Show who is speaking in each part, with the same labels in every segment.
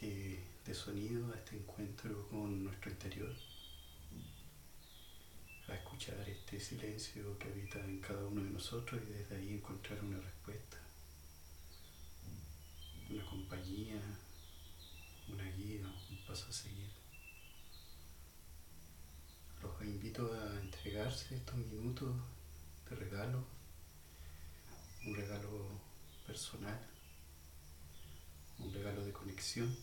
Speaker 1: viaje de sonido, a este encuentro con nuestro interior, a escuchar este silencio que habita en cada uno de nosotros y desde ahí encontrar una respuesta, una compañía, una guía, un paso a seguir. Los invito a entregarse estos minutos de regalo, un regalo personal un regalo de conexión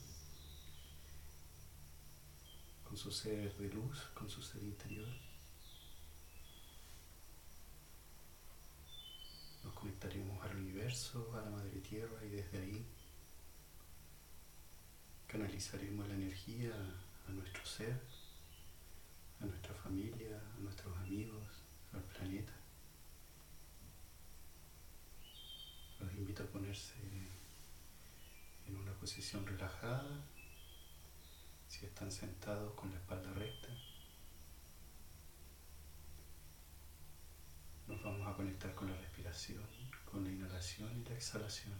Speaker 1: con su ser de luz, con su ser interior. Nos conectaremos al universo, a la madre tierra y desde ahí canalizaremos la energía a nuestro ser, a nuestra familia, a nuestros amigos, al planeta. Los invito a ponerse posición relajada, si están sentados con la espalda recta. Nos vamos a conectar con la respiración, con la inhalación y la exhalación,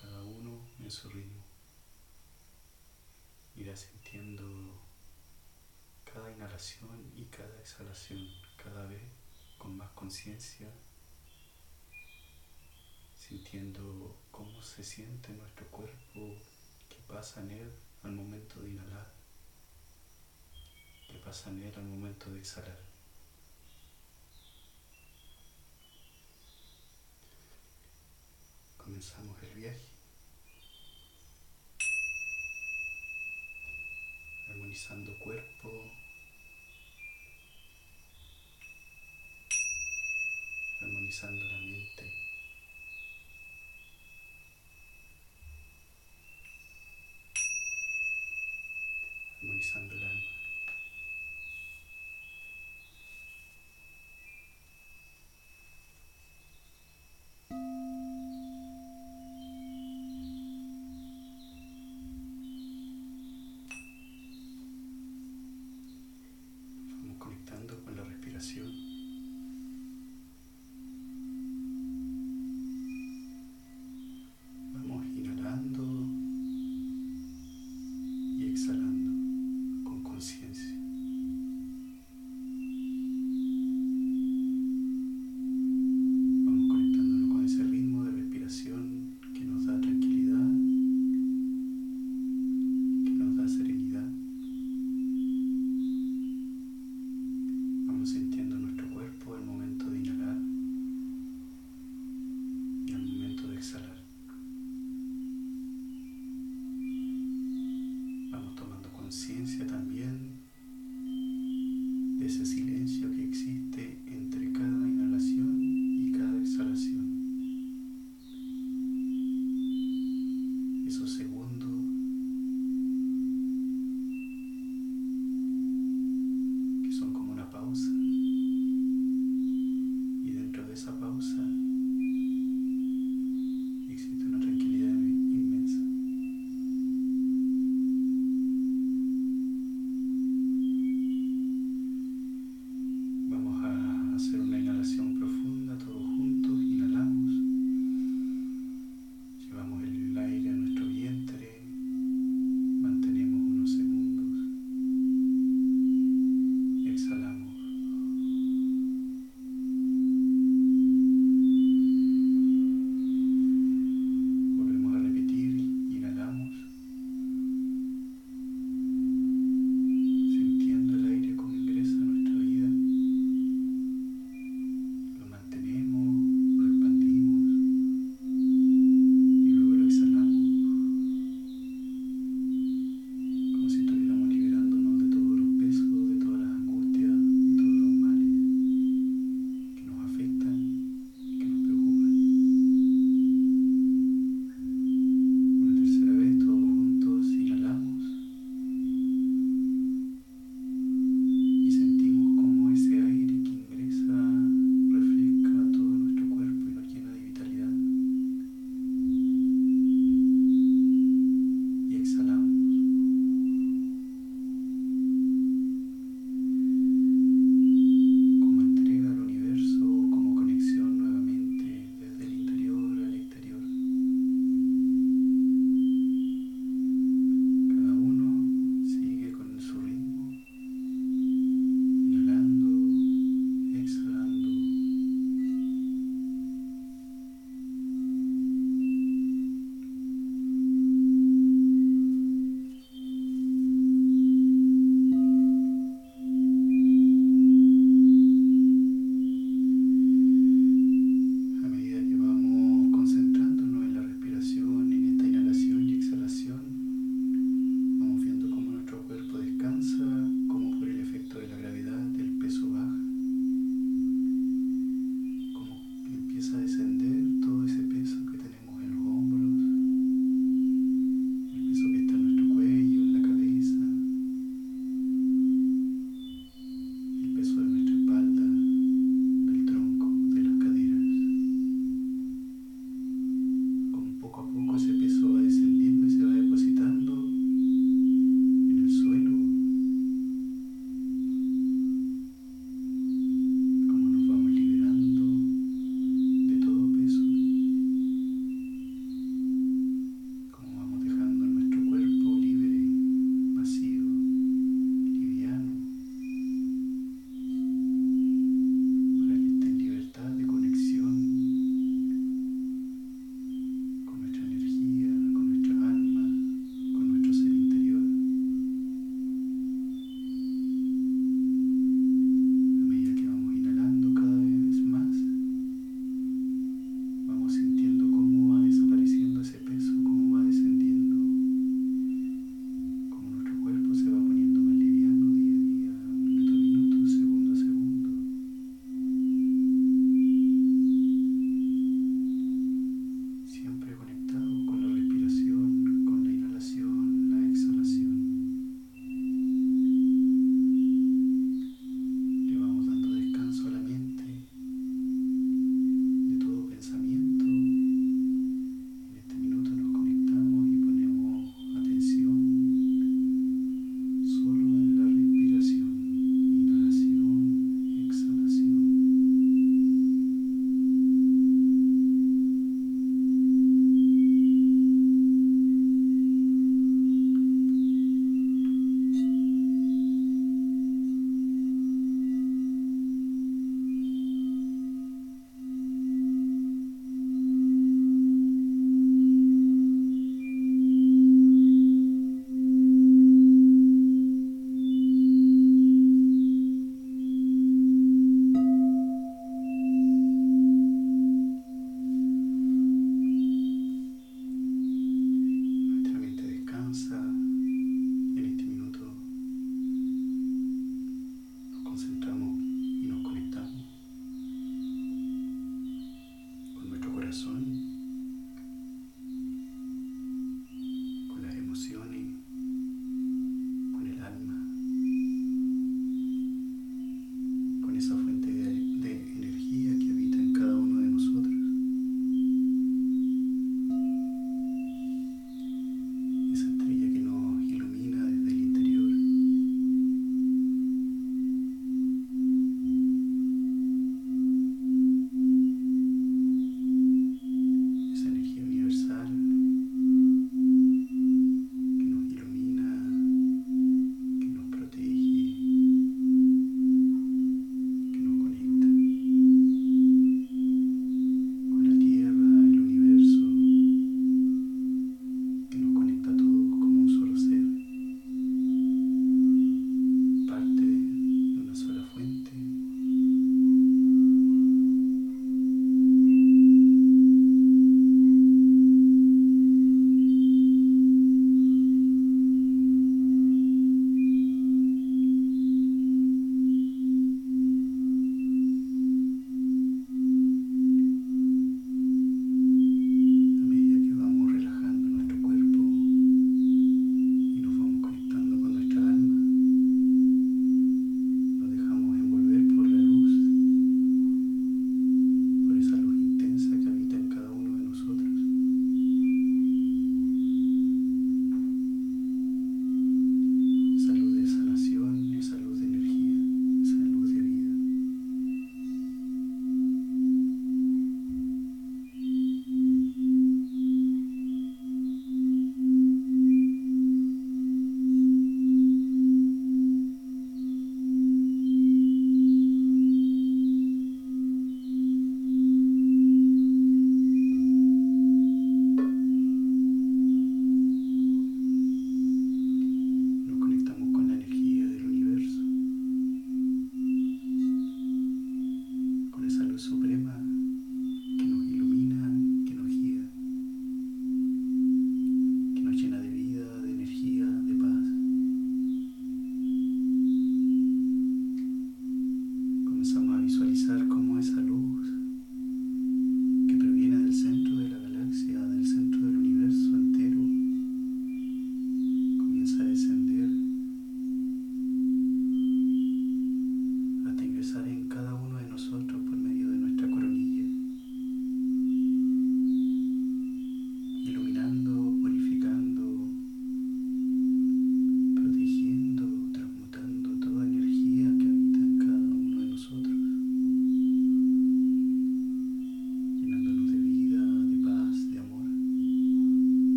Speaker 1: cada uno en su ritmo. Irá sintiendo cada inhalación y cada exhalación cada vez con más conciencia sintiendo cómo se siente nuestro cuerpo, pasa en él al momento de inhalar, qué pasa en él al momento de exhalar. Comenzamos el viaje. Armonizando cuerpo, armonizando la mente. Armonizando el alma. Vamos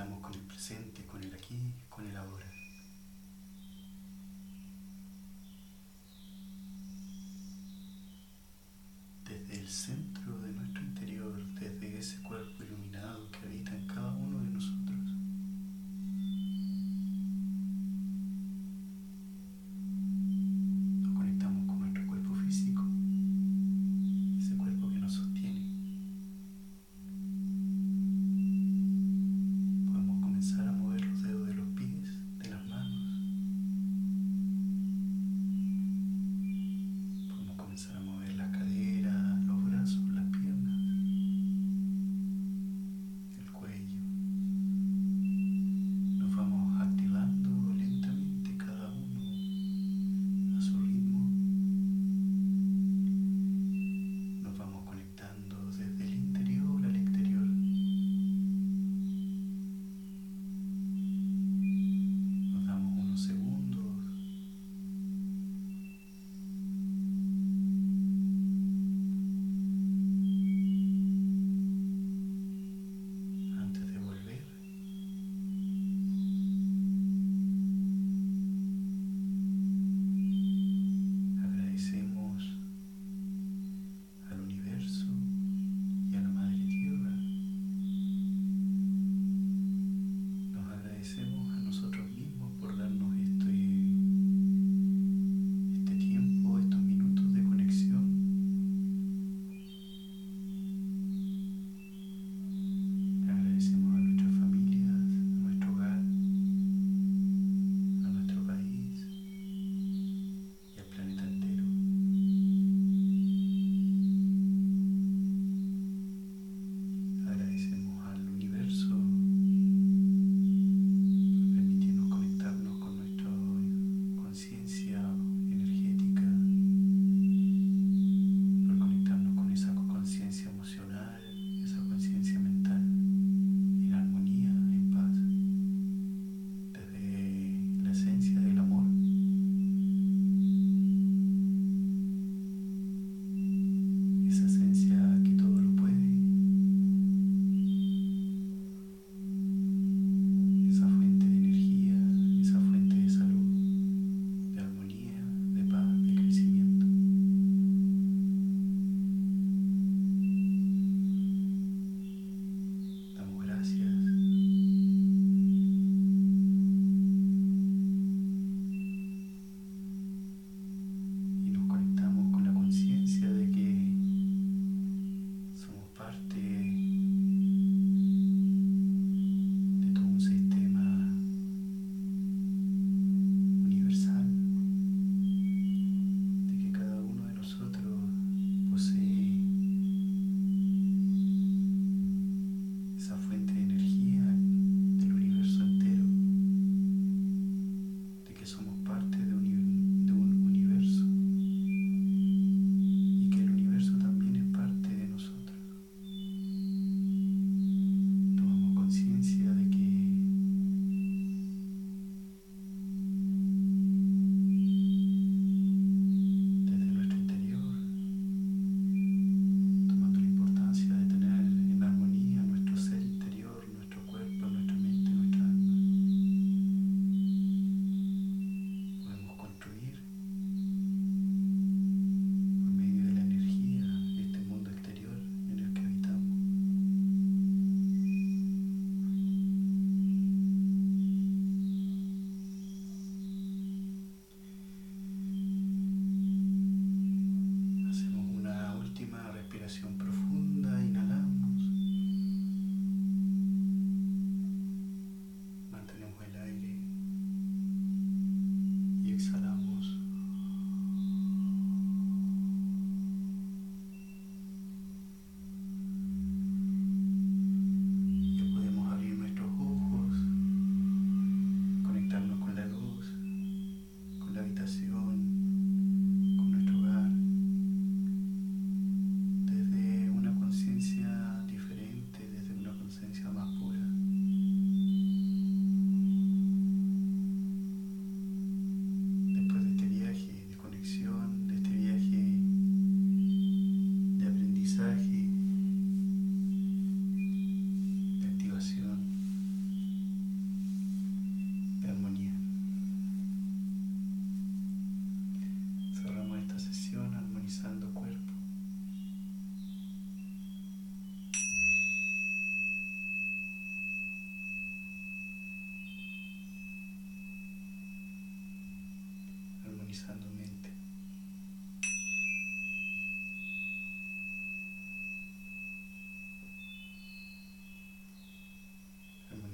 Speaker 1: conectamos con el presente, con el aquí, con el ahora. Desde el centro de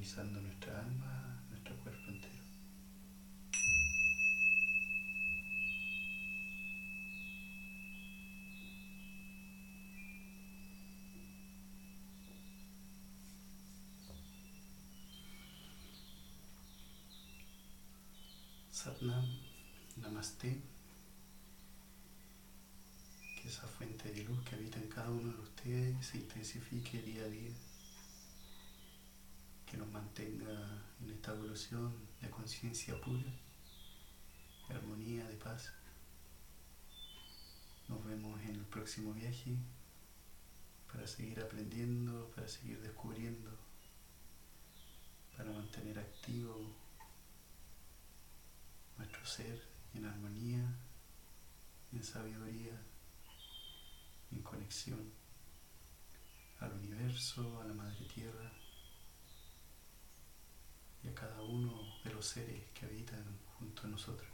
Speaker 1: Nuestra alma, nuestro cuerpo entero. Satnam, Namaste, que esa fuente de luz que habita en cada uno de ustedes se intensifique día a día, que nos mantenga en esta evolución de conciencia pura, de armonía, de paz. Nos vemos en el próximo viaje para seguir aprendiendo, para seguir descubriendo, para mantener activo nuestro ser en armonía, en sabiduría, en conexión al universo, a la Madre Tierra y a cada uno de los seres que habitan junto a nosotros.